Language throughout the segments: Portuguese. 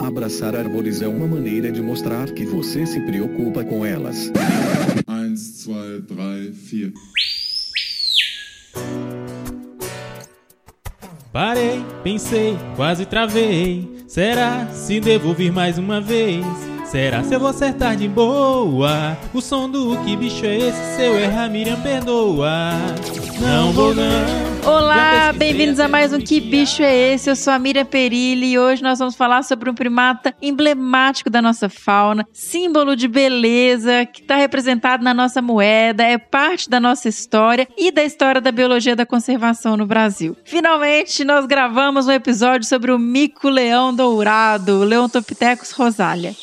Abraçar árvores é uma maneira de mostrar que você se preocupa com elas. 1, 2, 3, 4. Parei, pensei, quase travei. Será se devo vir mais uma vez? Será se eu vou acertar de boa? O som do que bicho é esse? Se eu errar, Miriam perdoa. Não vou não. Olá, bem-vindos a mais um Que Bicho é Esse? Eu sou a Miriam Perilli e hoje nós vamos falar sobre um primata emblemático da nossa fauna, símbolo de beleza, que está representado na nossa moeda, é parte da nossa história e da história da biologia da conservação no Brasil. Finalmente, nós gravamos um episódio sobre o mico-leão dourado, Leontopithecus rosalia.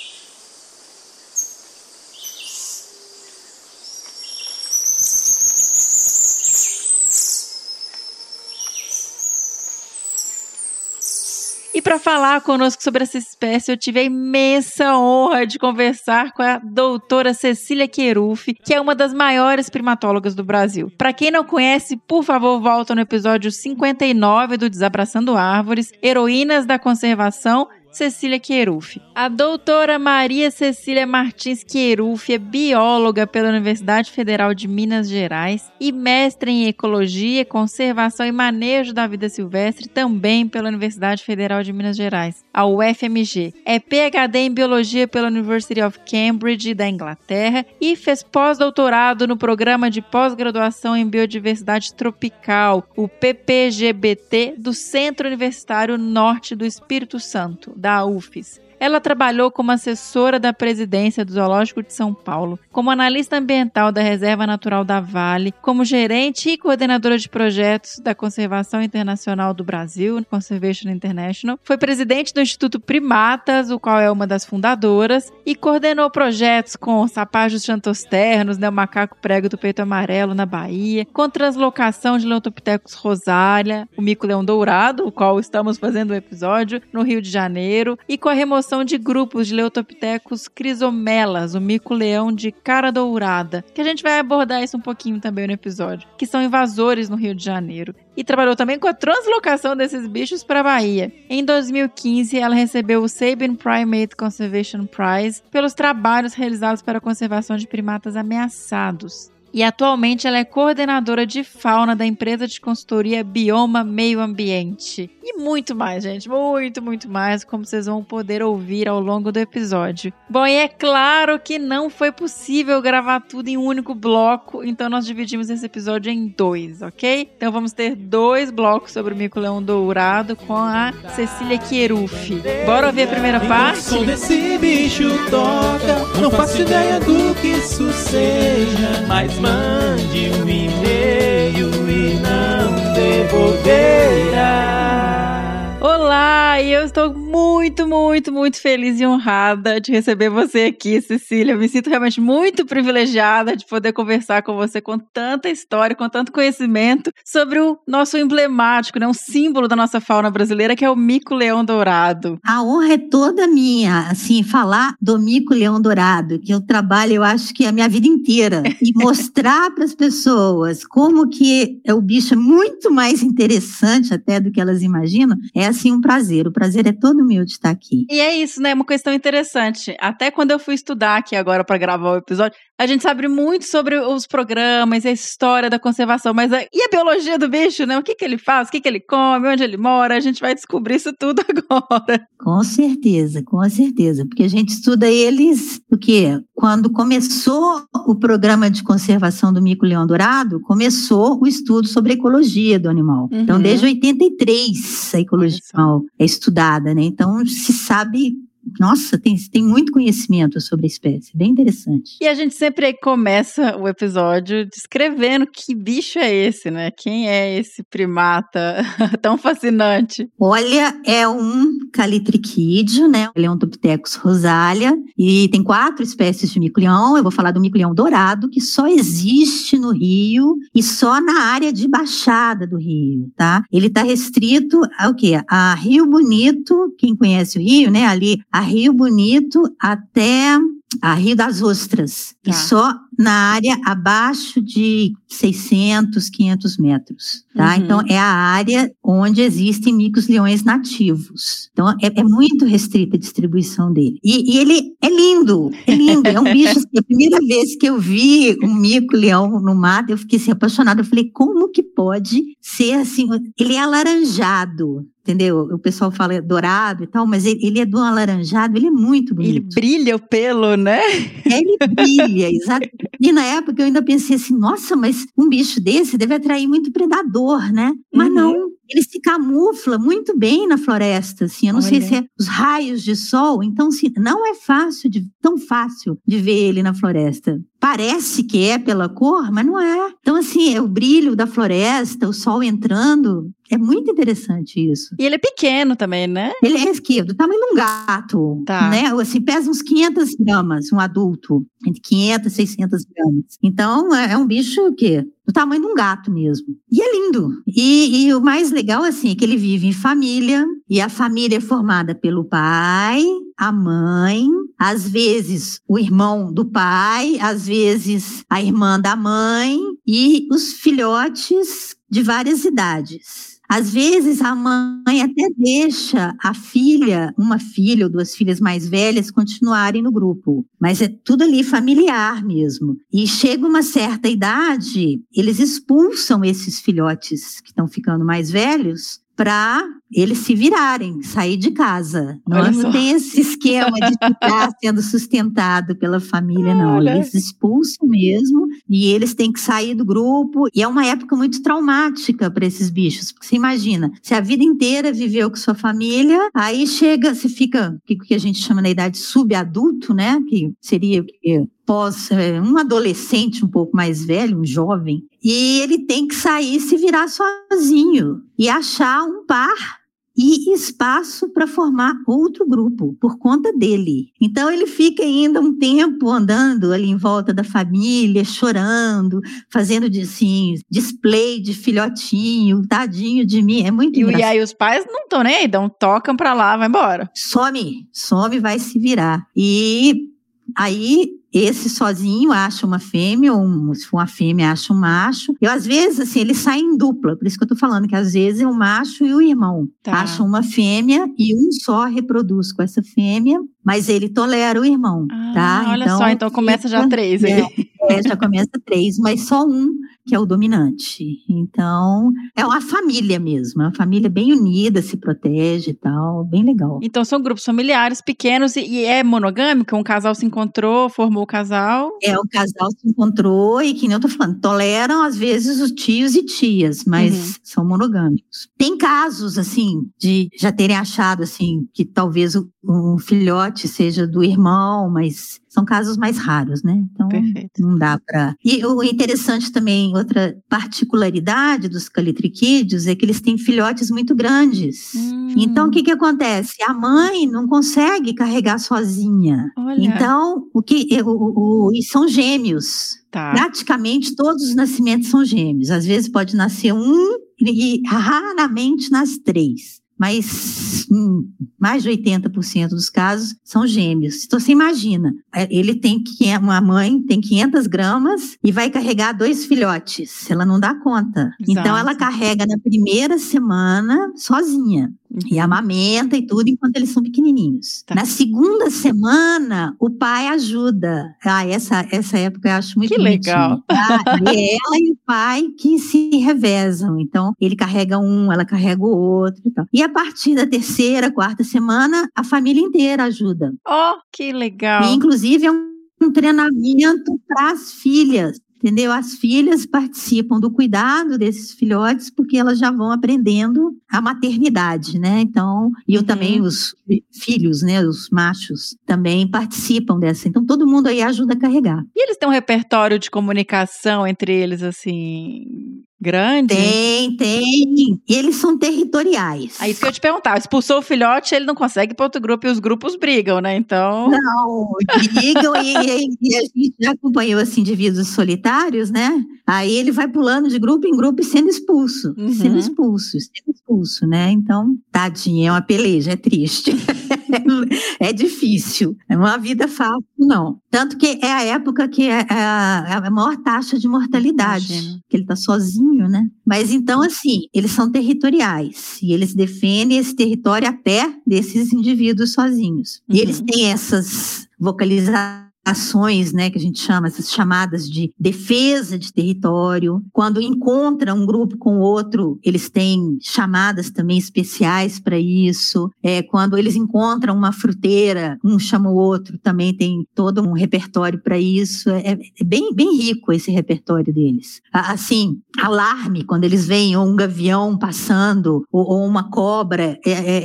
Para falar conosco sobre essa espécie, eu tive a imensa honra de conversar com a doutora Cecília Queruf, que é uma das maiores primatólogas do Brasil. Para quem não conhece, por favor, volta no episódio 59 do Desabraçando Árvores, Heroínas da Conservação, Cecília Queruf. A doutora Maria Cecília Martins Queruf é bióloga pela Universidade Federal de Minas Gerais e mestre em Ecologia, Conservação e Manejo da Vida Silvestre também pela Universidade Federal de Minas Gerais, a UFMG. É PhD em Biologia pela University of Cambridge da Inglaterra e fez pós-doutorado no Programa de Pós-Graduação em Biodiversidade Tropical, o PPGBT, do Centro Universitário Norte do Espírito Santo, da UFES. Ela trabalhou como assessora da presidência do Zoológico de São Paulo, como analista ambiental da Reserva Natural da Vale, como gerente e coordenadora de projetos da Conservação Internacional do Brasil, Conservation International. Foi presidente do Instituto Primatas, o qual é uma das fundadoras, e coordenou projetos com sapajos xantosternos, né, o macaco prego do peito amarelo na Bahia, com translocação de Leontopithecus rosalia, o mico-leão dourado, o qual estamos fazendo o um episódio, no Rio de Janeiro, e com a remoção de grupos de Leutopithecus crisomelas, o mico-leão de cara dourada, que a gente vai abordar isso um pouquinho também no episódio, que são invasores no Rio de Janeiro. E trabalhou também com a translocação desses bichos para a Bahia. Em 2015, ela recebeu o Sabin Primate Conservation Prize pelos trabalhos realizados para a conservação de primatas ameaçados e atualmente ela é coordenadora de fauna da empresa de consultoria Bioma Meio Ambiente. E muito mais, gente, muito, muito mais, como vocês vão poder ouvir ao longo do episódio. Bom, e é claro que não foi possível gravar tudo em um único bloco, então nós dividimos esse episódio em dois, ok? Então vamos ter dois blocos sobre o mico-leão dourado com a Cecília Quieruf. Bora ouvir a primeira parte? O som desse bicho toca, não faço ideia do que isso seja, mas mande um e-mail e não devolverá. Olá, e eu estou muito, muito, muito feliz e honrada de receber você aqui, Cecília. Eu me sinto realmente muito privilegiada de poder conversar com você com tanta história, com tanto conhecimento sobre o nosso emblemático, né, um símbolo da nossa fauna brasileira, que é o mico-leão dourado. A honra é toda minha, assim, falar do mico-leão dourado, que eu trabalho, eu acho que a minha vida inteira, e mostrar para as pessoas como que é o bicho é muito mais interessante até do que elas imaginam, é assim um prazer. O prazer é todo meu de estar aqui. E é isso, né? Uma questão interessante. Até quando eu fui estudar aqui agora para gravar o episódio, a gente sabe muito sobre os programas, a história da conservação, mas a, e a biologia do bicho, né? O que, que ele faz, o que, que ele come, onde ele mora? A gente vai descobrir isso tudo agora. Com certeza, com certeza. Porque a gente estuda eles, o quê? Quando começou o programa de conservação do mico-leão dourado, começou o estudo sobre a ecologia do animal. Uhum. Então, desde 83, a ecologia é estudada, né? Então, se sabe nossa, tem, tem muito conhecimento sobre a espécie, bem interessante. E a gente sempre começa o episódio descrevendo que bicho é esse, né? Quem é esse primata tão fascinante? Olha, é um calitriquídeo, né? Leontopithecus rosalia, e tem quatro espécies de mico-leão. Eu vou falar do mico-leão dourado, que só existe no Rio e só na área de baixada do Rio, tá? Ele está restrito ao quê? A Rio Bonito, quem conhece o Rio, né? Ali a Rio Bonito até a Rio das Ostras, Tá. e só na área abaixo de 600, 500 metros, tá? Uhum. Então, é a área onde existem micos-leões nativos. Então, é, é muito restrita a distribuição dele. E, e ele é lindo, é lindo, é um bicho, assim, a primeira vez que eu vi um mico-leão no mato, eu fiquei assim, apaixonada, eu falei, como que pode ser assim, ele é alaranjado, entendeu? O pessoal fala dourado e tal, mas ele, ele é do alaranjado, ele é muito Ele bonito. brilha o pelo, né? Ele brilha, exato. E na época eu ainda pensei assim, nossa, mas um bicho desse deve atrair muito predador, né? Mas Uhum. não, ele se camufla muito bem na floresta, assim. Eu não sei Olha. se é os raios de sol, então assim, não é fácil, de, tão fácil de ver ele na floresta. Parece que é pela cor, mas não é. Então assim, é o brilho da floresta, o sol entrando, é muito interessante isso. E ele é pequeno também, né? Ele é esquerdo, do tamanho de um gato, Tá. né? Assim, pesa uns 500 gramas, um adulto, entre 500 e 600 gramas. Então, é é um bicho o quê? Do tamanho de um gato mesmo. E é lindo. E, e o mais legal, assim, é que ele vive em família, e a família é formada pelo pai, a mãe, às vezes o irmão do pai, às vezes a irmã da mãe, e os filhotes de várias idades. Às vezes a mãe até deixa a filha, uma filha ou duas filhas mais velhas, continuarem no grupo. Mas é tudo ali familiar mesmo. E chega uma certa idade, eles expulsam esses filhotes que estão ficando mais velhos para eles se virarem, sair de casa. Não, não tem esse esquema de ficar sendo sustentado pela família, não. Olha. Eles expulsam mesmo e eles têm que sair do grupo. E é uma época muito traumática para esses bichos, porque você imagina, se a vida inteira viveu com sua família, aí chega, você fica, o que, que a gente chama na idade subadulto, né? Que seria o quê? Pós é, um adolescente um pouco mais velho, um jovem, e ele tem que sair e se virar sozinho e achar um par e espaço para formar outro grupo por conta dele. Então ele fica ainda um tempo andando ali em volta da família, chorando, fazendo assim, display de filhotinho, tadinho de mim, é muito E, e aí os pais não estão nem aí, dão, tocam pra lá, vai embora. some, some, vai se virar. E aí esse sozinho acha uma fêmea, ou um- se for uma fêmea, acha um macho. E às vezes, assim, eles saem em dupla, por isso que eu tô falando que às vezes é o macho e o irmão Tá. acham uma fêmea e um só reproduz com essa fêmea, mas ele tolera o irmão, Ah, tá? olha só, então começa já três é, aí. é, já começa três, mas só um que é o dominante. Então, é uma família mesmo, é uma família bem unida, se protege e tal, bem legal. Então são grupos familiares pequenos e, e é monogâmico? Um casal se encontrou, formou o casal. É, o casal se encontrou e, que nem eu tô falando, toleram às vezes os tios e tias, mas Uhum. são monogâmicos. Tem casos, assim, de já terem achado, assim, que talvez o, um filhote seja do irmão, mas são casos mais raros, né? Então, Perfeito. não dá para. E o interessante também, outra particularidade dos calitriquídeos é que eles têm filhotes muito grandes. Hum, Então, o que que acontece? A mãe não consegue carregar sozinha. Olha. Então, o que o, o- o- e são gêmeos. tá. Praticamente todos os nascimentos são gêmeos. Às vezes pode nascer um e raramente nas três. Mas hum, mais de 80% dos casos são gêmeos. Então você imagina, é, ele tem que uma mãe tem 500 gramas e vai carregar dois filhotes. Ela não dá conta. Então Exato. ela carrega na primeira semana sozinha. E amamenta e tudo enquanto eles são pequenininhos. Tá. Na segunda semana, o pai ajuda. Ah, essa, essa época eu acho muito Que bonitinho, legal. tá? E ela e o pai que se revezam. Então, ele carrega um, ela carrega o outro e tal. E a partir da terceira, quarta semana, a família inteira ajuda. Oh, que legal. E, inclusive, é um, um treinamento para as filhas. Entendeu? As filhas participam do cuidado desses filhotes porque elas já vão aprendendo a maternidade, né? Então, e eu Uhum. também os filhos, né, os machos também participam dessa. Então, todo mundo aí ajuda a carregar. E eles têm um repertório de comunicação entre eles, assim, Grande? Tem, tem. E eles são territoriais. É isso que eu te perguntar. Expulsou o filhote, ele não consegue ir para outro grupo e os grupos brigam, né? Então. Não, brigam e, e, e, a gente já acompanhou assim, indivíduos solitários, né? Aí ele vai pulando de grupo em grupo e sendo expulso. Uhum. Sendo expulso, sendo expulso, né? Então, tadinho, é uma peleja, é triste. é difícil. É uma vida fácil, não. Tanto que é a época que é a, é a maior taxa de mortalidade. Imagino. Que ele está sozinho, né? Mas então, assim, eles são territoriais. E eles defendem esse território até desses indivíduos sozinhos. E Uhum. eles têm essas vocalizações ações, né, que a gente chama essas chamadas de defesa de território. Quando encontra um grupo com outro, eles têm chamadas também especiais para isso. É, quando eles encontram uma fruteira, um chama o outro, também tem todo um repertório para isso. É, é bem, bem rico esse repertório deles. Assim, alarme quando eles veem um gavião passando ou, ou uma cobra, é, é,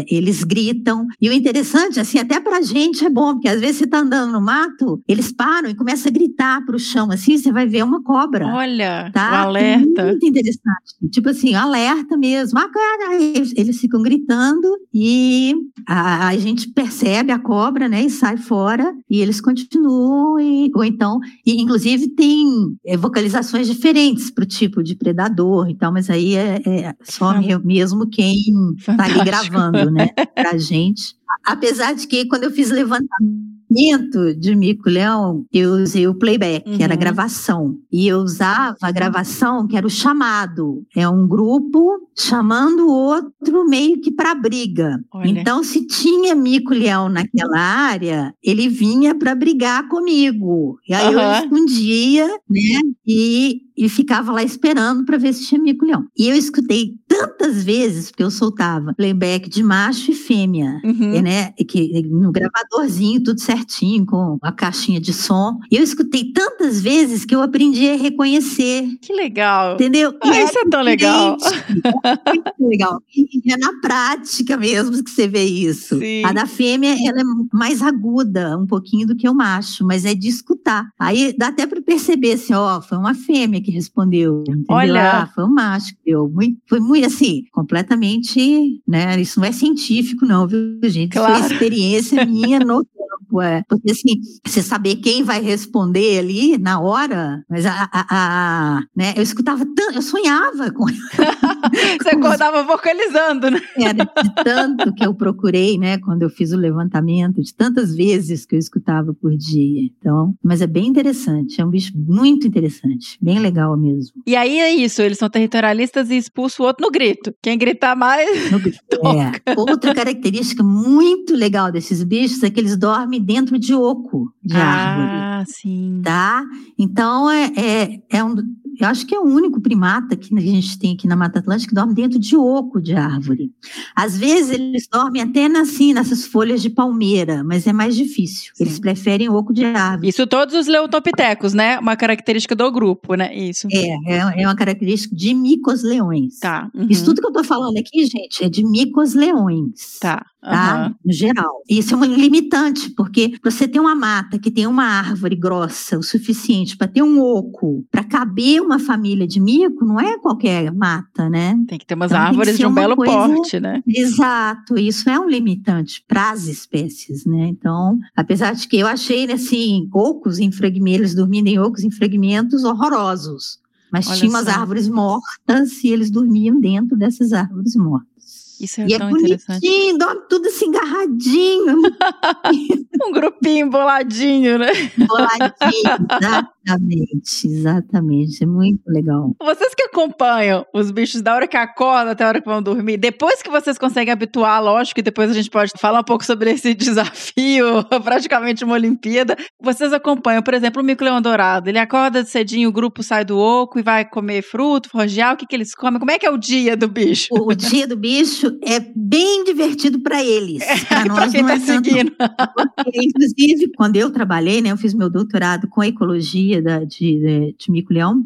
é, eles gritam. E o interessante, assim, até pra gente é bom, porque às vezes você tá andando no mato, eles param e começam a gritar pro chão, assim, você vai ver uma cobra. Olha, Tá? o alerta. Muito interessante. Tipo assim, alerta mesmo. Ah, cara, eles, eles ficam gritando e a, a gente percebe a cobra, né? E sai fora e eles continuam. E, ou então, e inclusive tem é, vocalizações diferentes para o tipo de predador e tal, mas aí é, é só Ah. me- mesmo quem tá ali gravando, né? Pra gente. Apesar de que quando eu fiz levantamento de mico-leão, eu usei o playback, que era a Uhum. gravação. E eu usava a gravação, que era o chamado. É um grupo chamando o outro meio que para briga. Olha. Então, se tinha mico-leão naquela área, ele vinha para brigar comigo. E aí eu Aham. escondia, né? E, e ficava lá esperando para ver se tinha mico-leão. E eu escutei tantas vezes, porque eu soltava playback de macho e fêmea Uhum. né, que no gravadorzinho, tudo certinho, com a caixinha de som. E eu escutei tantas vezes que eu aprendi a reconhecer, Que legal. entendeu? Ah, isso é tão legal. é muito legal. E é na prática mesmo que você vê isso. Sim. A da fêmea, ela é mais aguda um pouquinho do que o macho, mas é de escutar. Aí dá até para perceber assim, ó, foi uma fêmea que respondeu, entendeu? Olha. Ah, foi um macho que deu. Muito, foi muito assim, completamente, né? Isso não é científico não, viu, gente? Isso Claro. foi experiência minha no é. Porque assim, você saber quem vai responder ali na hora, mas a, a- a- né? Eu escutava tanto, eu sonhava com Você acordava vocalizando, né? era de tanto que eu procurei, né, quando eu fiz o levantamento, de tantas vezes que eu escutava por dia. Então, mas é bem interessante, é um bicho muito interessante, bem legal mesmo. E aí é isso, eles são territorialistas e expulsam o outro no grito. Quem gritar mais. No- é. Outra característica muito legal desses bichos é que eles dormem dentro de oco de árvore. Ah, sim. Tá? Então, é, é, é um. Eu acho que é o único primata que a gente tem aqui na Mata Atlântica que dorme dentro de oco de árvore. Às vezes eles dormem até assim, nessas folhas de palmeira, mas é mais difícil. Eles Sim. preferem oco de árvore. Isso todos os leotopitecos, né? Uma característica do grupo, né? Isso. É, é, é uma característica de micos-leões. Tá. uhum, Isso tudo que eu tô falando aqui, gente, é de micos-leões. Tá. tá? aham. No geral. Isso é um limitante, porque você tem uma mata que tem uma árvore grossa o suficiente para ter um oco, para caber uma família de mico, não é qualquer mata, né? Tem que ter umas Então, árvores de um belo coisa- porte, né? Exato, isso é um limitante para as espécies, né? Então, apesar de que eu achei, assim, ocos em fragmentos, eles dormindo em ocos em fragmentos horrorosos. Mas Olha tinha umas só. árvores mortas e eles dormiam dentro dessas árvores mortas. Isso é e é tão interessante. bonitinho, dorme tudo assim, agarradinho, é Um grupinho boladinho, né? boladinho. exatamente, exatamente. É muito legal. Vocês que acompanham os bichos da hora que acordam até a hora que vão dormir, depois que vocês conseguem habituar, lógico que depois a gente pode falar um pouco sobre esse desafio, praticamente uma Olimpíada. Vocês acompanham, por exemplo, o mico-leão dourado. Ele acorda de cedinho, o grupo sai do oco e vai comer fruto, forjear. O que, que eles comem? Como é que é o dia do bicho? O dia do bicho é bem divertido para eles. Para pra nós quem não tá é tanto, seguindo. Porque, Inclusive, quando eu trabalhei, né, eu fiz meu doutorado com ecologia da, de, de, de mico-leão.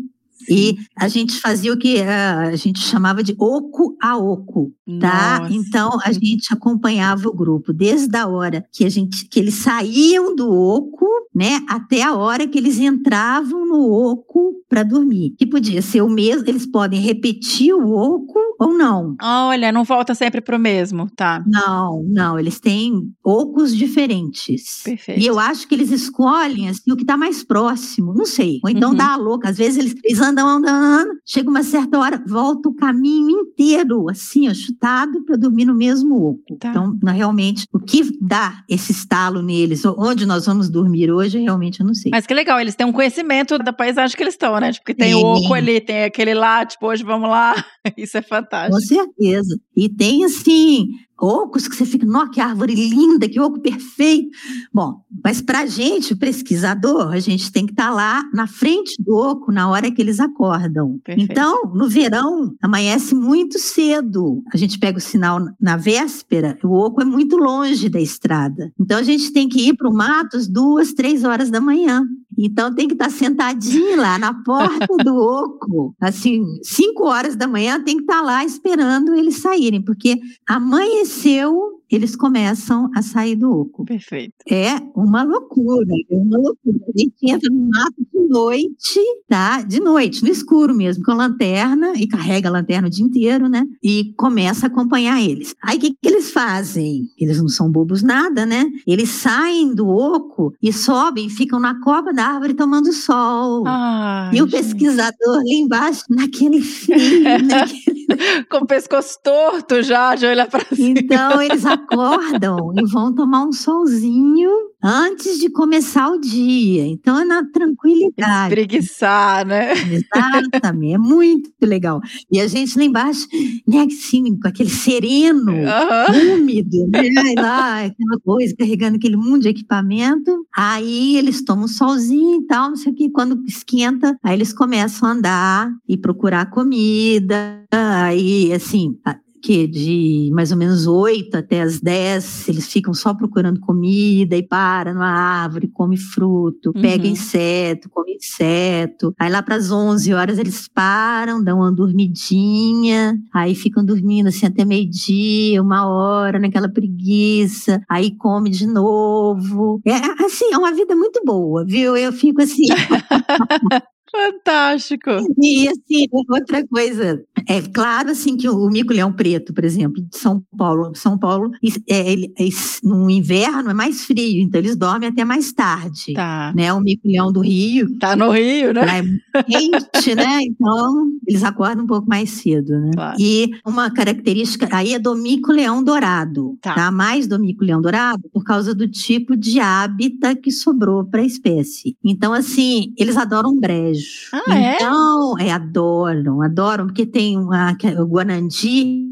E a gente fazia o que ah, a gente chamava de oco a oco, tá? Nossa. Então a gente acompanhava o grupo desde a hora que a gente que eles saíam do oco né, até a hora que eles entravam no oco para dormir. Que podia ser o mesmo, eles podem repetir o oco ou não. Olha, não volta sempre pro mesmo, tá? Não, não, eles têm ocos diferentes. Perfeito. E eu acho que eles escolhem assim, o que está mais próximo, não sei. Ou então Uhum. dá a louca. Às vezes eles, eles andam, andam, andam, chega uma certa hora, volta o caminho inteiro, assim, ó, chutado para dormir no mesmo oco. Tá. Então, realmente, o que dá esse estalo neles, onde nós vamos dormir hoje, realmente eu não sei. Mas que legal, eles têm um conhecimento da paisagem que eles estão, né? Tipo, que tem o oco ali, tem aquele lá, tipo, hoje vamos lá. Isso é Com fantástico. certeza. E tem, assim, ocos que você fica, nossa, que árvore linda, que oco perfeito. Bom, mas para a gente, o pesquisador, a gente tem que estar lá na frente do oco na hora que eles acordam. Perfeito. Então, no verão, amanhece muito cedo. A gente pega o sinal na véspera, o oco é muito longe da estrada. Então, a gente tem que ir para o mato às duas, três horas da manhã. Então tem que estar sentadinho lá na porta do oco, assim, cinco horas da manhã tem que estar lá esperando eles saírem, porque amanheceu, eles começam a sair do oco. Perfeito. É uma loucura, é uma loucura. A gente entra no mato de noite, tá? De noite, no escuro mesmo, com lanterna, e carrega a lanterna o dia inteiro, né? E começa a acompanhar eles. Aí o que, que eles fazem? Eles não são bobos nada, né? Eles saem do oco e sobem, ficam na copa da árvore tomando sol. Ah, e o pesquisador lá embaixo, naquele frio, naquele com o pescoço torto já, de olhar pra cima. Então eles acordam e vão tomar um solzinho antes de começar o dia. Então é na tranquilidade. Espreguiçar, né? Exatamente, é muito legal. E a gente lá embaixo, né, assim, com aquele sereno, Aham. úmido, né, lá, aquela coisa, carregando aquele monte de equipamento. Aí eles tomam um solzinho e tal, não sei o que. Quando esquenta, aí eles começam a andar e procurar comida. Aí, assim, que de mais ou menos 8 até as 10, eles ficam só procurando comida e para numa árvore, come fruto, pega Uhum. inseto, come inseto. Aí lá para as 11 horas eles param, dão uma dormidinha, aí ficam dormindo assim até meio-dia, uma hora, naquela preguiça, aí come de novo. É assim, é uma vida muito boa, viu? Eu fico assim, Fantástico. e assim, outra coisa, é claro assim que o mico-leão preto, por exemplo, de São Paulo, São Paulo, é, ele, é, no inverno é mais frio, então eles dormem até mais tarde, Tá. né? O mico-leão do Rio, Tá no Rio, né? é muito quente, né? Então eles acordam um pouco mais cedo, né? Claro. E uma característica aí é do mico-leão dourado, Tá. tá. Mais do mico-leão dourado por causa do tipo de hábitat que sobrou para a espécie. Então assim, eles adoram brejo. Ah, é? então, é? adoram, adoram porque tem uma, que é o guanandi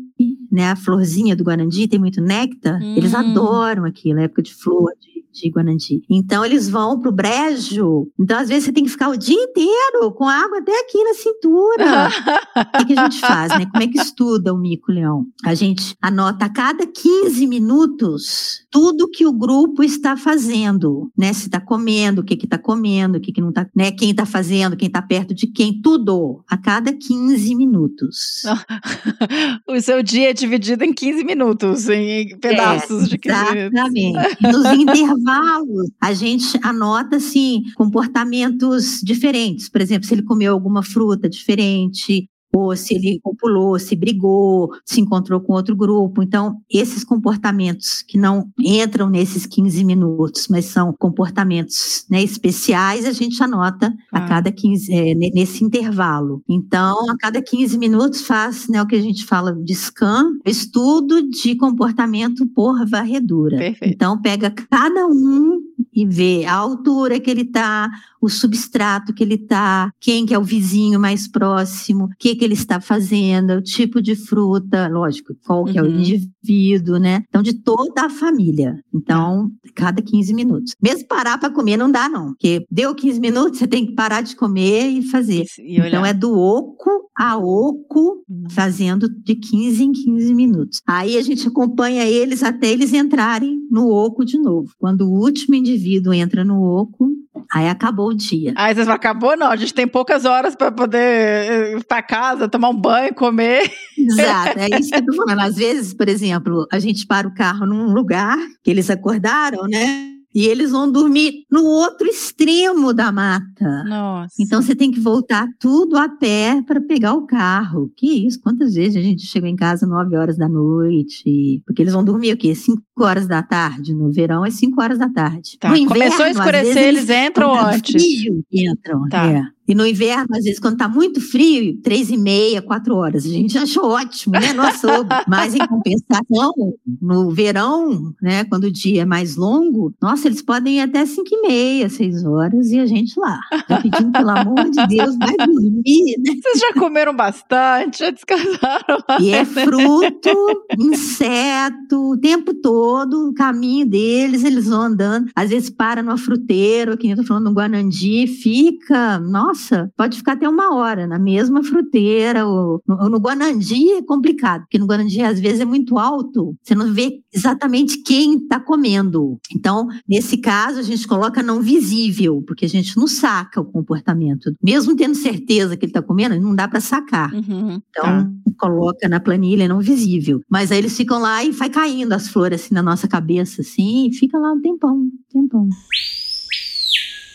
né, a florzinha do Guanandi tem muito néctar, eles Hum. adoram aquilo, a época de flor de, de Guanandi. Então eles vão pro brejo. Então às vezes você tem que ficar o dia inteiro com água até aqui na cintura. O que, que a gente faz, né? Como é que estuda o mico-leão? A gente anota a cada 15 minutos tudo que o grupo está fazendo, né? Se está comendo, o que que está comendo, o que que não está, né? Quem está fazendo, quem está perto de quem, tudo a cada 15 minutos. o seu dia é dividido em 15 minutos, em pedaços de 15 minutos. Exatamente. Nos intervalos, a gente anota assim comportamentos diferentes. Por exemplo, se ele comeu alguma fruta diferente, ou se ele pulou, se brigou, se encontrou com outro grupo. Então, esses comportamentos que não entram nesses 15 minutos, mas são comportamentos né, especiais, a gente anota Ah. a cada 15, é, ne- nesse intervalo. Então, a cada 15 minutos faz né, o que a gente fala de scan, estudo de comportamento por varredura. Perfeito. Então, pega cada um e vê a altura que ele está, o substrato que ele está, quem que é o vizinho mais próximo, o que que ele está fazendo, o tipo de fruta, lógico, qual que é o Uhum. indivíduo, né? Então, de toda a família. Então, cada 15 minutos. Mesmo parar para comer não dá, não. Porque deu 15 minutos, você tem que parar de comer e fazer. E. Então, é do oco a oco, fazendo de 15 em 15 minutos. Aí a gente acompanha eles até eles entrarem no oco de novo. Quando o último indivíduo entra no oco, aí acabou o dia. Aí vocês falam, acabou? Não, a gente tem poucas horas para poder eh, ir para casa, tomar um banho, comer. Exato, é isso que eu tô falando. Às vezes, por exemplo, a gente para o carro num lugar que eles acordaram, né? E eles vão dormir no outro extremo da mata. Nossa. Então você tem que voltar tudo a pé para pegar o carro. Que isso? Quantas vezes a gente chega em casa 9 horas da noite? Porque eles vão dormir o quê? 5 horas da tarde. No verão é 5 horas da tarde. Tá, No inverno, Começou a escurecer, vezes, eles entram quando tá antes. Frio, entram. Tá. é. E no inverno, às vezes, quando tá muito frio, três e meia, quatro horas. A gente achou ótimo, né? Nossa, mas em compensação, no verão, né? Quando o dia é mais longo, nossa, eles podem ir até cinco e meia, seis horas, e a gente lá. Já pedindo, pelo amor de Deus, vai dormir, né? Vocês já comeram bastante, já descansaram. E é fruto, inseto, o tempo todo, o caminho deles, eles vão andando. Às vezes para numa fruteira, que nem eu tô falando no Guanandi, fica, nossa, pode ficar até uma hora na mesma fruteira. Ou, no, no Guanandi é complicado, porque no Guanandi às vezes é muito alto, você não vê exatamente quem está comendo. Então, nesse caso, a gente coloca não visível, porque a gente não saca o comportamento. Mesmo tendo certeza que ele está comendo, não dá para sacar. Uhum, Então, tá. coloca na planilha não visível. Mas aí eles ficam lá e vai caindo as flores assim na nossa cabeça, assim, e fica lá um tempão, um tempão.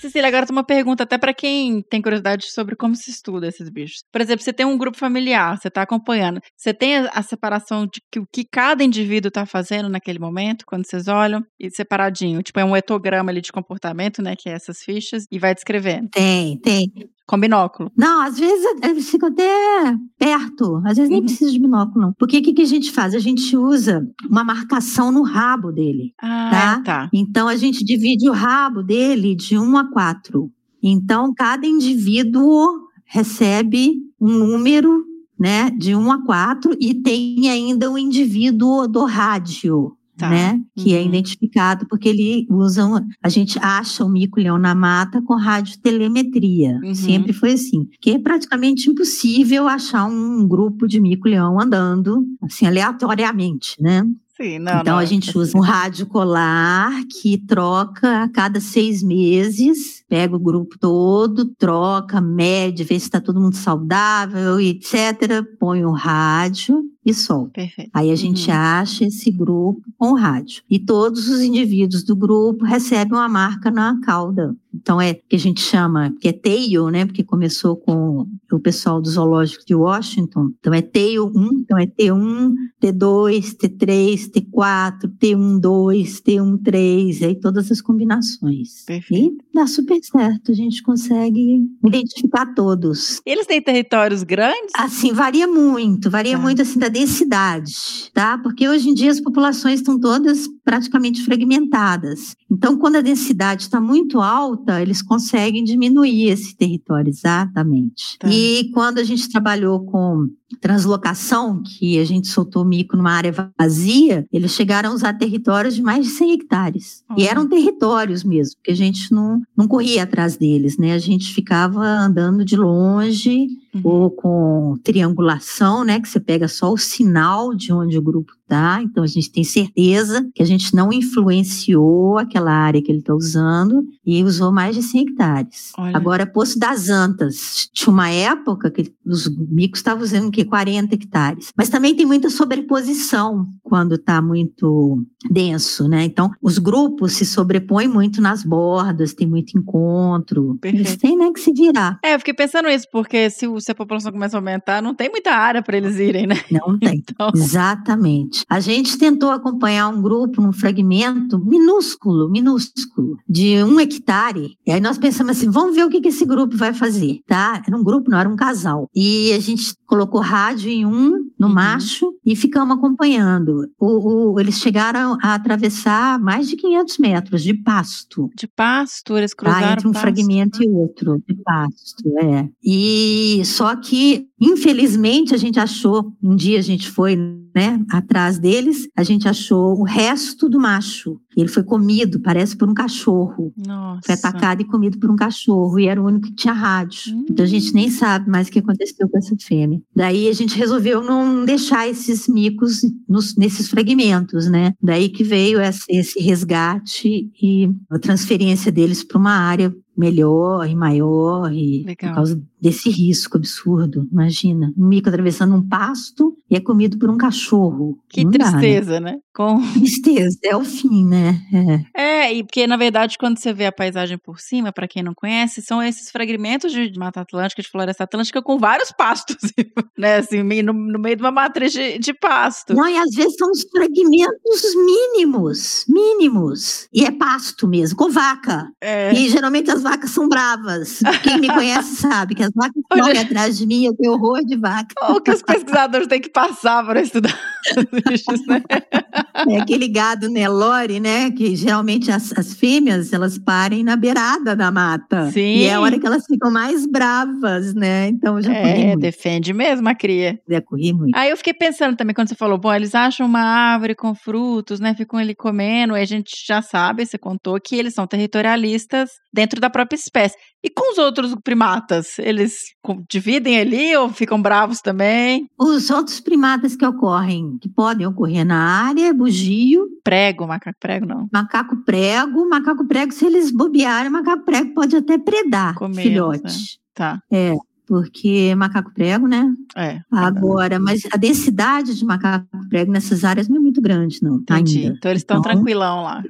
Cecília, agora tem uma pergunta até pra quem tem curiosidade sobre como se estuda esses bichos. Por exemplo, você tem um grupo familiar, você tá acompanhando. Você tem a, a separação de que o que cada indivíduo tá fazendo naquele momento, quando vocês olham, e separadinho. Tipo, é um etograma ali de comportamento, né? Que é essas fichas, e vai descrevendo. Tem, tem. Com binóculo. Não, às vezes eles ficam até perto, às vezes nem Uhum. precisa de binóculo, não. Porque o que, que a gente faz? A gente usa uma marcação no rabo dele. Ah, tá. Então a gente divide o rabo dele de 1 a 4. Então cada indivíduo recebe um número, né, de 1 a 4 e tem ainda o indivíduo do rádio. Tá. Né, que é Uhum. identificado porque ele usa, um- a gente acha o mico-leão na mata com radiotelemetria. Uhum. Sempre foi assim. Que é praticamente impossível achar um grupo de mico-leão andando assim aleatoriamente, né? Sim, não, então não, a é gente assim. usa um rádio colar que troca a cada seis meses, pega o grupo todo, troca, mede, vê se está todo mundo saudável, etc. Põe o rádio e solta. Perfeito. Aí a gente Uhum. acha esse grupo com o rádio. E todos os indivíduos do grupo recebem uma marca na cauda. Então é que a gente chama, que é tail, né? Porque começou com o pessoal do zoológico de Washington. Então é tail 1, então é T1, T2, T3, T4, T1, 2, T1, 3, aí todas as combinações. Perfeito. E dá super certo, a gente consegue identificar todos. Eles têm territórios grandes? Assim, varia muito, varia Tá. muito assim da densidade, tá? Porque hoje em dia as populações estão todas praticamente fragmentadas. Então, quando a densidade está muito alta, eles conseguem diminuir esse território, exatamente. Tá. E quando a gente trabalhou com translocação, que a gente soltou mico numa área vazia, eles chegaram a usar territórios de mais de 100 hectares. E Olha. eram territórios mesmo, porque a gente não, não corria atrás deles, né? A gente ficava andando de longe Uhum. ou com triangulação, né? Que você pega só o sinal de onde o grupo está. Então a gente tem certeza que a gente não influenciou aquela área que ele está usando e usou mais de 100 hectares. Olha. Agora, Poço das Antas, tinha uma época que os micos estavam usando o quê? 40 hectares. Mas também tem muita sobreposição quando está muito denso, né? Então, os grupos se sobrepõem muito nas bordas, tem muito encontro. Eles Perfeito. têm, né, que se virar. É, eu fiquei pensando nisso, porque se, o- se a população começa a aumentar, não tem muita área para eles irem, né? Não tem. Então, Exatamente. A gente tentou acompanhar um grupo num fragmento minúsculo, minúsculo, de um hectare. E aí nós pensamos assim, vamos ver o que, que esse grupo vai fazer, tá? Era um grupo, não era um casal. E a gente colocou rádio em um, no Uhum. macho, e ficamos acompanhando. O, o- eles chegaram a atravessar mais de 500 metros de pasto. de pasto, eles Tá, cruzaram entre um pasto. fragmento e outro de pasto, é. E só que, infelizmente, a gente achou, um dia a gente foi, né, atrás deles, a gente achou o resto do macho. Ele foi comido, parece por um cachorro. Nossa. Foi atacado e comido por um cachorro, e era o único que tinha rádio. Hum. Então a gente nem sabe mais o que aconteceu com essa fêmea. Daí a gente resolveu não deixar esses micos nos- nesses fragmentos, né? Daí que veio essa- esse resgate e a transferência deles para uma área melhor e maior e Legal. por causa desse risco absurdo. Imagina, um mico atravessando um pasto e é comido por um cachorro. Que Não dá, né? tristeza, né? Com... Tristeza, é o fim, né? É. É, e porque na verdade quando você vê a paisagem por cima, pra quem não conhece, são esses fragmentos de Mata Atlântica, de Floresta Atlântica com vários pastos, né? Assim, no, no meio de uma matriz de, de pasto. Não, e às vezes são os fragmentos mínimos, mínimos. E é pasto mesmo, com vaca. É. E geralmente as vacas são bravas. Quem me conhece sabe que as vacas correm atrás de mim, eu tenho horror de vaca. O que os pesquisadores têm que passar para estudar os bichos, né? É aquele gado Nelore, né? Que geralmente as, as fêmeas elas parem na beirada da mata. Sim. E é a hora que elas ficam mais bravas, né? Então já corri É, muito. defende mesmo a cria. Já corri muito. Aí eu fiquei pensando também, quando você falou, bom, eles acham uma árvore com frutos, né? Ficam ali comendo, e a gente já sabe, você contou, que eles são territorialistas dentro da própria espécie. E com os outros primatas? Eles dividem ali ou ficam bravos também? Os outros primatas que ocorrem, que podem ocorrer na área, é bugio, Prego, macaco prego, não. macaco prego. Macaco prego, se eles bobearem, macaco prego pode até predar Comer, filhote. Tá, Porque macaco prego, né? é. Agora, mas a densidade de macaco prego nessas áreas não é muito grande, não. Entendi. Ainda. Então eles estão Então, tranquilão lá.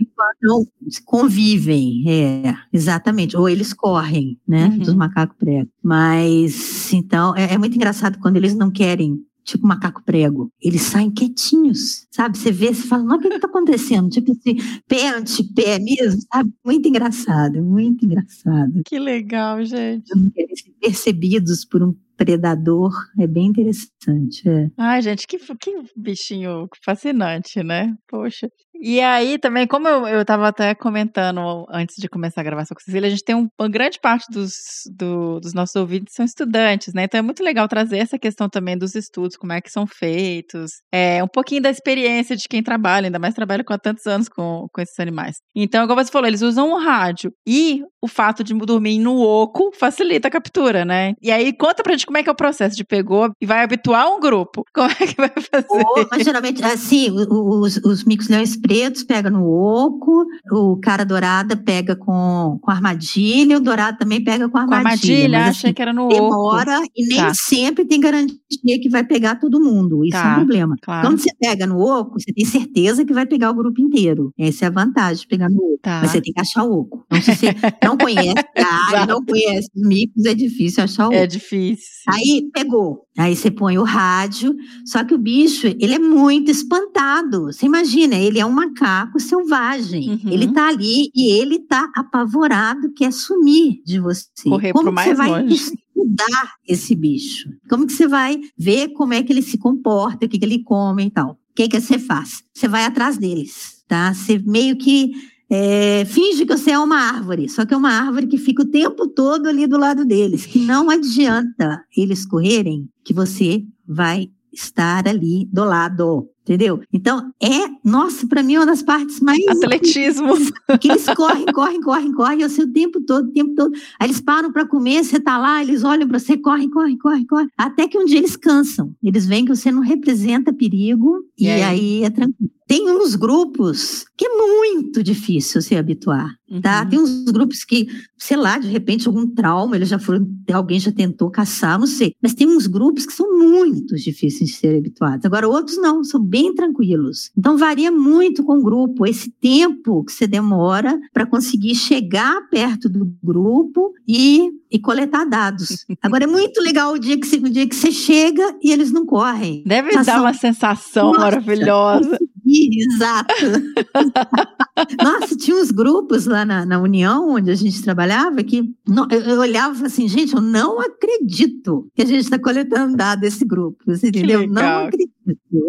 Convivem, é, exatamente. Ou eles correm, né, Uhum. dos macacos prego. Mas, então, é, é muito engraçado quando eles não querem, tipo macaco prego, eles saem quietinhos, sabe? Você vê, você fala, não, o que está acontecendo? Tipo assim, pé ante-pé mesmo, sabe? Muito engraçado, muito engraçado. Que legal, gente. Não querem ser percebidos por um predador, é bem interessante. É. Ai, gente, que, que bichinho fascinante, né? Poxa. E aí também, como eu, eu tava até comentando antes de começar a gravação com Cecília, a gente tem um- uma grande parte dos, do- dos nossos ouvintes são estudantes, né? Então é muito legal trazer essa questão também dos estudos, como é que são feitos, é, um pouquinho da experiência de quem trabalha, ainda mais trabalha com há tantos anos com, com esses animais. Então, como você falou, eles usam o rádio e o fato de dormir no oco facilita a captura, né? E aí, conta pra gente como é que é o processo de pegou e vai habituar um grupo. Como é que vai fazer? Ou, mas geralmente, assim, os, os micos-leões pretos pegam no oco, o cara dourada pega com, com armadilha, o dourado também pega com Com armadilha. armadilha, mas, achei assim, que era no oco. demora e nem Tá. sempre tem garantia que vai pegar todo mundo. Isso é Tá, um problema. Claro. Quando você pega no oco, você tem certeza que vai pegar o grupo inteiro. Essa é a vantagem de pegar no oco. Tá. Mas você tem que achar o oco. Então, se você não conhece a área, não conhece os micos, é difícil achar o oco. É difícil. Aí pegou. Aí você põe o rádio, só que o bicho, ele é muito espantado. Você imagina, ele é um macaco selvagem. Uhum. Ele tá ali e ele tá apavorado, quer sumir de você. Correr como que você mais vai longe. estudar esse bicho? Como que você vai ver como é que ele se comporta, o que, que ele come e tal? O que que você faz? Você vai atrás deles, tá? Você meio que é, finge que você é uma árvore, só que é uma árvore que fica o tempo todo ali do lado deles, que não adianta eles correrem, que você vai estar ali do lado, entendeu? Então, é, nossa, para mim é uma das partes mais Atletismo. que eles correm, correm, correm, correm, eu sei o tempo todo, o tempo todo. Aí eles param para comer, você tá lá, eles olham para você, correm, correm, correm, correm. Até que um dia eles cansam. Eles veem que você não representa perigo E e, aí? aí? é tranquilo. Tem uns grupos que é muito difícil se habituar, tá? Uhum. Tem uns grupos que, sei lá, de repente algum trauma, eles já foram, alguém já tentou caçar, não sei. Mas tem uns grupos que são muito difíceis de serem habituados. Agora outros não, são bem tranquilos. Então varia muito com o grupo, esse tempo que você demora para conseguir chegar perto do grupo e, e coletar dados. Agora é muito legal o dia que você, o dia que você chega e eles não correm. Deve Já dar são- uma sensação Nossa, maravilhosa. Exato. Nossa, tinha uns grupos lá na, na União, onde a gente trabalhava, que não- eu, eu olhava e assim, gente, eu não acredito que a gente está coletando dados desse grupo, você entendeu? Não acredito.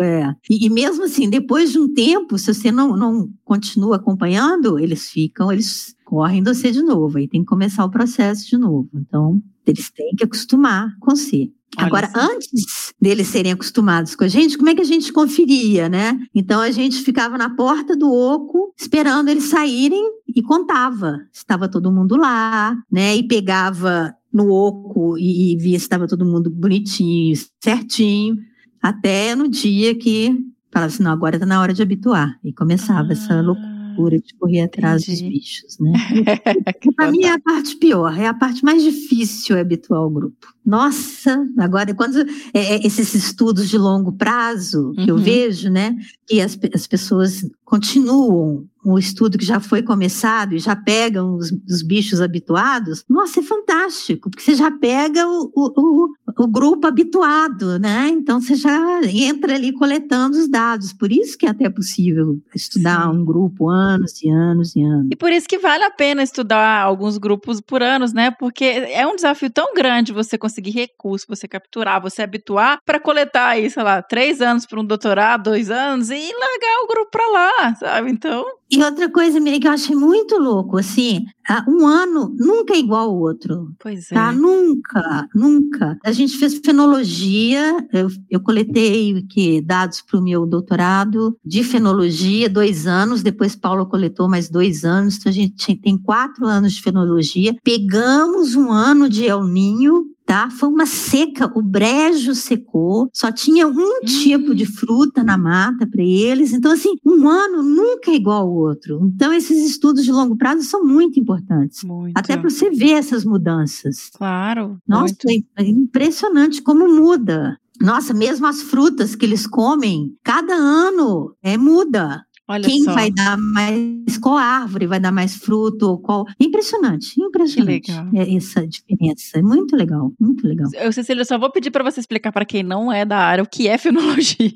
É. E, e mesmo assim, depois de um tempo, se você não, não continua acompanhando, eles ficam, eles correm você de novo, aí tem que começar o processo de novo. Então, eles têm que acostumar com você. Olha Agora, antes deles serem acostumados com a gente, como é que a gente conferia, né? Então a gente ficava na porta do oco, esperando eles saírem e contava se estava todo mundo lá, né? E pegava no oco e, e via se estava todo mundo bonitinho, certinho, até no dia que falava assim, não, agora está na hora de habituar. E começava essa loucura de correr atrás dos entendi. bichos, né? Para mim é a parte pior, é a parte mais difícil é habituar o grupo. Nossa, agora quando é, é, esses estudos de longo prazo que eu Uhum. vejo, né, que as, as pessoas continuam um estudo que já foi começado e já pegam os, os bichos habituados, nossa, é fantástico, porque você já pega o, o, o, o grupo habituado, né? Então você já entra ali coletando os dados. Por isso que é até possível estudar Sim. um grupo anos e anos e anos. E por isso que vale a pena estudar alguns grupos por anos, né? Porque é um desafio tão grande você conseguir recurso, você capturar, você habituar para coletar aí, sei lá, três anos para um doutorado, dois anos e largar o grupo para lá, sabe? Então, E outra coisa, Miriam, que eu achei muito louco, assim, ah, um ano nunca é igual ao outro. pois é. Tá? Nunca, nunca. A gente fez fenologia, eu, eu coletei que, dados para o meu doutorado de fenologia, dois anos, depois Paula coletou mais dois anos, então a gente tem quatro anos de fenologia. Pegamos um ano de El Ninho, tá? Foi uma seca, o brejo secou, só tinha um tipo de fruta na mata para eles. Então, assim, um ano nunca é igual ao outro. Então, esses estudos de longo prazo são muito importantes. Muito. Até para você ver essas mudanças. Claro. Nossa, muito. é impressionante como muda. Nossa, mesmo as frutas que eles comem, cada ano é muda. Olha Quem só. vai dar mais, qual árvore vai dar mais fruto, qual. Impressionante, impressionante. É essa diferença. É muito legal, muito legal. Eu, Cecília, eu só vou pedir para você explicar para quem não é da área o que é fenologia.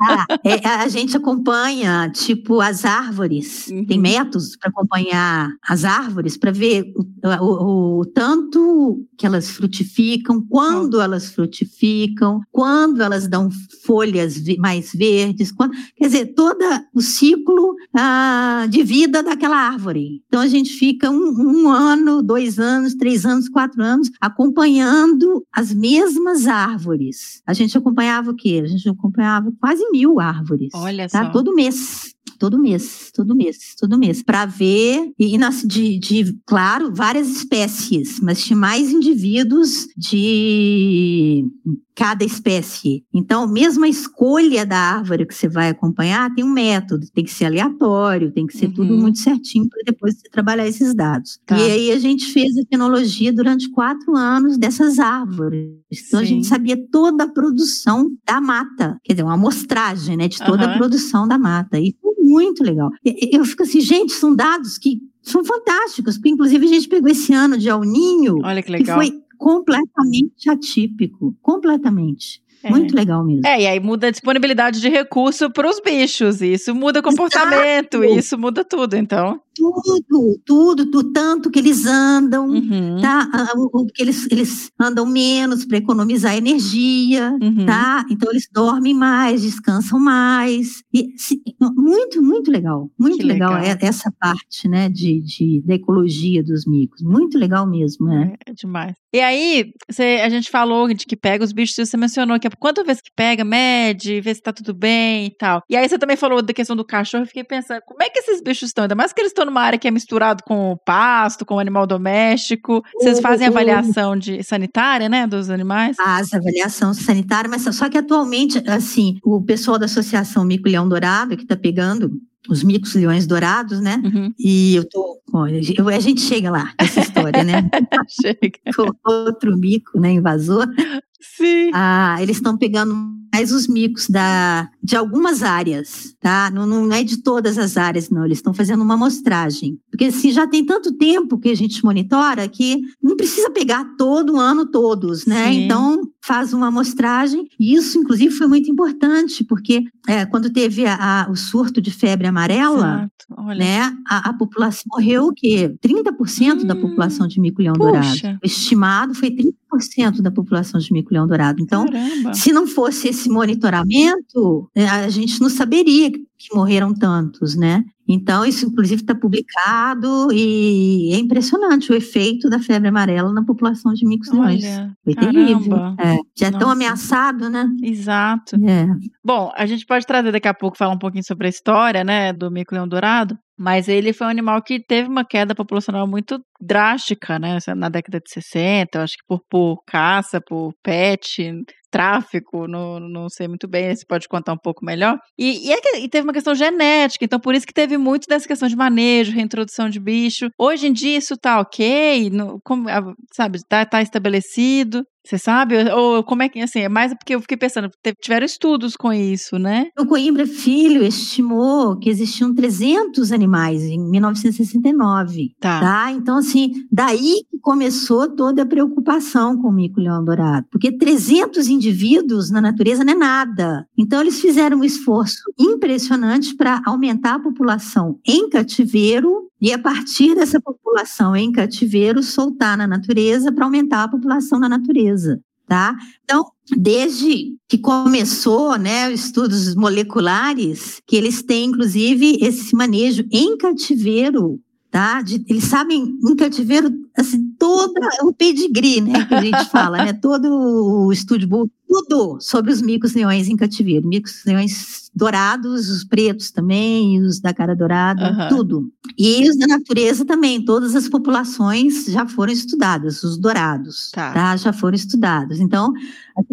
Ah, é, a gente acompanha, tipo, as árvores. Uhum. Tem métodos para acompanhar as árvores, para ver o, o- o tanto que elas frutificam, quando elas frutificam, quando elas dão folhas mais verdes, quando, quer dizer, todo o ciclo ah, de vida daquela árvore. Então, a gente fica um, um ano, dois anos, três anos, quatro anos, acompanhando as mesmas árvores. A gente acompanhava o quê? A gente acompanhava quase mil árvores. Olha tá? só. Todo mês. Todo mês, todo mês, todo mês. Para ver, e, nas- de, de, claro, várias espécies, mas tinha mais indivíduos de cada espécie. Então, mesmo a escolha da árvore que você vai acompanhar tem um método, tem que ser aleatório, tem que ser tudo Uhum. muito certinho para depois você trabalhar esses dados. Tá. E aí a gente fez a fenologia durante quatro anos dessas árvores. Então a Sim. gente sabia toda a produção da mata, quer dizer, uma amostragem, né, de toda Aham. a produção da mata. E muito legal. Eu fico assim, gente, são dados que são fantásticos, porque inclusive a gente pegou esse ano de El Ninho, Olha que que legal. foi completamente atípico, completamente. É. Muito legal mesmo. É, e aí muda a disponibilidade de recurso para os bichos. Isso muda comportamento, Exato. isso muda tudo, então. Tudo, tudo, do tanto que eles andam, Uhum. tá? O- o que eles, eles andam menos para economizar energia, Uhum. tá? Então eles dormem mais, descansam mais. E, se- muito, muito legal. Muito legal, legal. é- essa parte, né, de, de, da ecologia dos micos. Muito legal mesmo, né? É demais. E aí, você- a gente falou de que pega os bichos, você mencionou que é quantas vezes que pega, mede, vê se tá tudo bem e tal. E aí você também falou da questão do cachorro, eu fiquei pensando, como é que esses bichos estão? Ainda mais que eles estão numa área que é misturado com o pasto, com o animal doméstico. Vocês fazem Uhum. avaliação de sanitária, né, dos animais? Faz avaliação sanitária, mas só que atualmente, assim, o pessoal da Associação Mico Leão Dourado, que está pegando os micos leões dourados, né? Uhum. E eu tô. eu- a gente chega lá, essa história, né? Chega. Outro mico, né? Invasor. Sim. Ah, eles estão pegando mais os micos da, de algumas áreas, tá? Não, não é de todas as áreas, não. Eles estão fazendo uma amostragem. Porque assim, já tem tanto tempo que a gente monitora que não precisa pegar todo ano todos, né? Sim. Então, faz uma amostragem. E isso, inclusive, foi muito importante, porque é, quando teve a- a- o surto de febre amarela, né? A, a população morreu o quê? 30% da Hum, população de mico-leão dourado. Estimado foi 30% da população de mico-leão dourado. Então, Caramba. se não fosse esse monitoramento, eh, a gente não saberia que morreram tantos, né? Então, isso inclusive está publicado e é impressionante o efeito da febre amarela na população de micos-leões. Olha, Foi terrível. É, já é tão ameaçado, né? Exato. É. Bom, a gente pode trazer daqui a pouco, falar um pouquinho sobre a história, né, do mico-leão dourado, mas ele foi um animal que teve uma queda populacional muito drástica, né, na década de 60, eu acho que por, por caça, por pet, tráfico, não, não sei muito bem, você pode contar um pouco melhor. E, e, é que- e teve uma questão genética, então por isso que teve muito dessa questão de manejo, reintrodução de bicho. Hoje em dia isso tá ok, no, como, sabe, tá, tá estabelecido. Você sabe? Ou como é que, assim, é mais porque eu fiquei pensando, tiveram estudos com isso, né? O Coimbra Filho estimou que existiam 300 animais em 1969. Tá. tá? Então, assim, daí que começou toda a preocupação com o mico-leão dourado. Porque 300 indivíduos na natureza não é nada. Então, eles fizeram um esforço impressionante para aumentar a população em cativeiro e a partir dessa população em cativeiro soltar na natureza para aumentar a população na natureza, tá? Então, desde que começou, né, estudos moleculares, que eles têm inclusive esse manejo em cativeiro tá? De, eles sabem em cativeiro assim, todo o pedigree, né, que a gente fala, né? Todo o estúdio tudo sobre os micos leões em cativeiro, micos leões dourados, os pretos também, os da cara dourada, uhum. tudo. E os da natureza também, todas as populações já foram estudadas, os dourados, tá. tá? Já foram estudados. Então,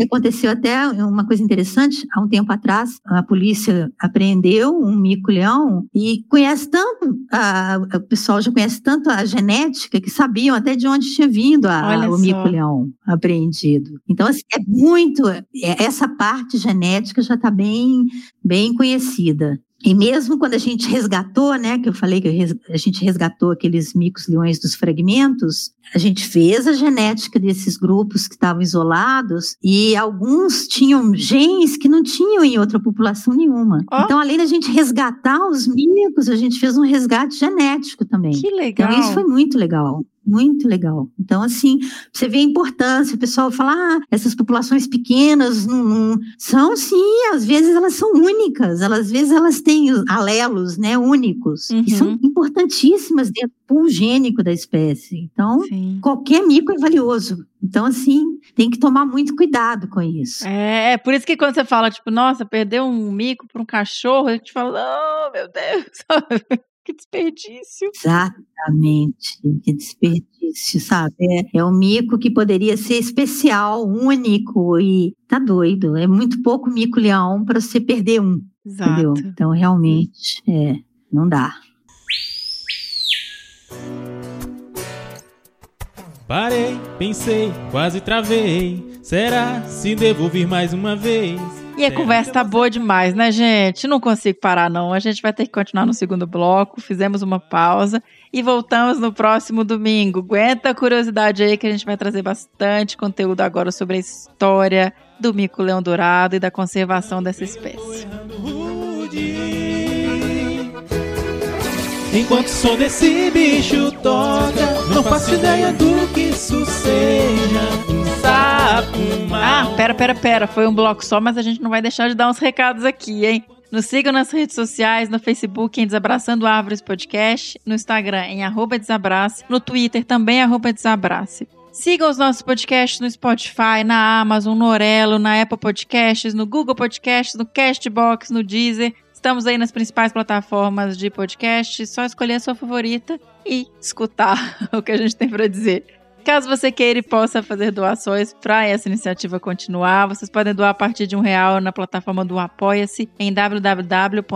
aconteceu até uma coisa interessante, há um tempo atrás, a polícia apreendeu um mico-leão e conhece tanto, a, o pessoal já conhece tanto a genética que sabiam até de onde tinha vindo a, o mico-leão apreendido. Então, assim, é muito é, essa parte genética já está bem, bem conhecida. E mesmo quando a gente resgatou, né, que eu falei que a gente resgatou aqueles micos leões dos fragmentos, a gente fez a genética desses grupos que estavam isolados e alguns tinham genes que não tinham em outra população nenhuma. Oh. Então, além da gente resgatar os micos, a gente fez um resgate genético também. Que legal. Então, isso foi muito legal. Muito legal. Então, assim, você vê a importância, o pessoal fala, ah, essas populações pequenas não, não, são sim, às vezes elas são únicas, elas, às vezes elas têm alelos, né, únicos, uhum. que são importantíssimas dentro do pool gênico da espécie. Então, sim. qualquer mico é valioso. Então, assim, tem que tomar muito cuidado com isso. É, é por isso que quando você fala, tipo, nossa, perdeu um mico para um cachorro, a gente fala, oh, meu Deus, que desperdício. Exatamente, que desperdício, sabe? É, é um mico que poderia ser especial, único e tá doido. É muito pouco mico-leão para você perder um. Exato. Entendeu? Então, realmente, é, não dá. Parei, pensei, quase travei. Será se devolver mais uma vez? E a conversa tá boa demais, né, gente? Não consigo parar, não. A gente vai ter que continuar no segundo bloco. Fizemos uma pausa e voltamos no próximo domingo. Aguenta a curiosidade aí que a gente vai trazer bastante conteúdo agora sobre a história do mico-leão dourado e da conservação dessa espécie. Enquanto o som desse bicho toca, não faço ideia do que isso seja Ah, pera, pera, pera. Foi um bloco só, mas a gente não vai deixar de dar uns recados aqui, hein? Nos sigam nas redes sociais, no Facebook em Desabraçando Árvores Podcast, no Instagram em arroba Desabrace, no Twitter também arroba Desabrace. Sigam os nossos podcasts no Spotify, na Amazon, no Orelo, na Apple Podcasts, no Google Podcasts, no Castbox, no Deezer. Estamos aí nas principais plataformas de podcast. Só escolher a sua favorita e escutar o que a gente tem para dizer. Caso você queira e possa fazer doações para essa iniciativa continuar, vocês podem doar a partir de um real na plataforma do Apoia-se em www.apoia.se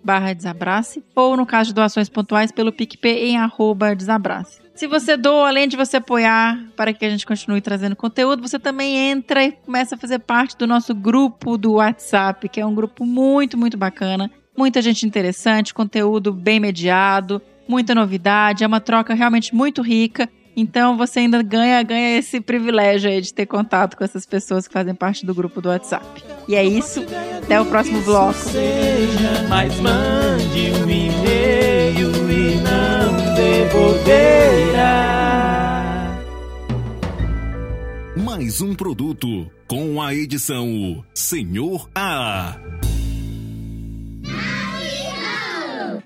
barra desabrace ou no caso de doações pontuais pelo PicPay em arroba desabrace. Se você doa, além de você apoiar para que a gente continue trazendo conteúdo, você também entra e começa a fazer parte do nosso grupo do WhatsApp, que é um grupo muito, muito bacana. Muita gente interessante, conteúdo bem mediado, muita novidade, é uma troca realmente muito rica. Então você ainda ganha, ganha esse privilégio aí de ter contato com essas pessoas que fazem parte do grupo do WhatsApp. E é isso, até o próximo bloco. Seja, mas mande um e-mail e não devolverá. Mais um produto com a edição Senhor A.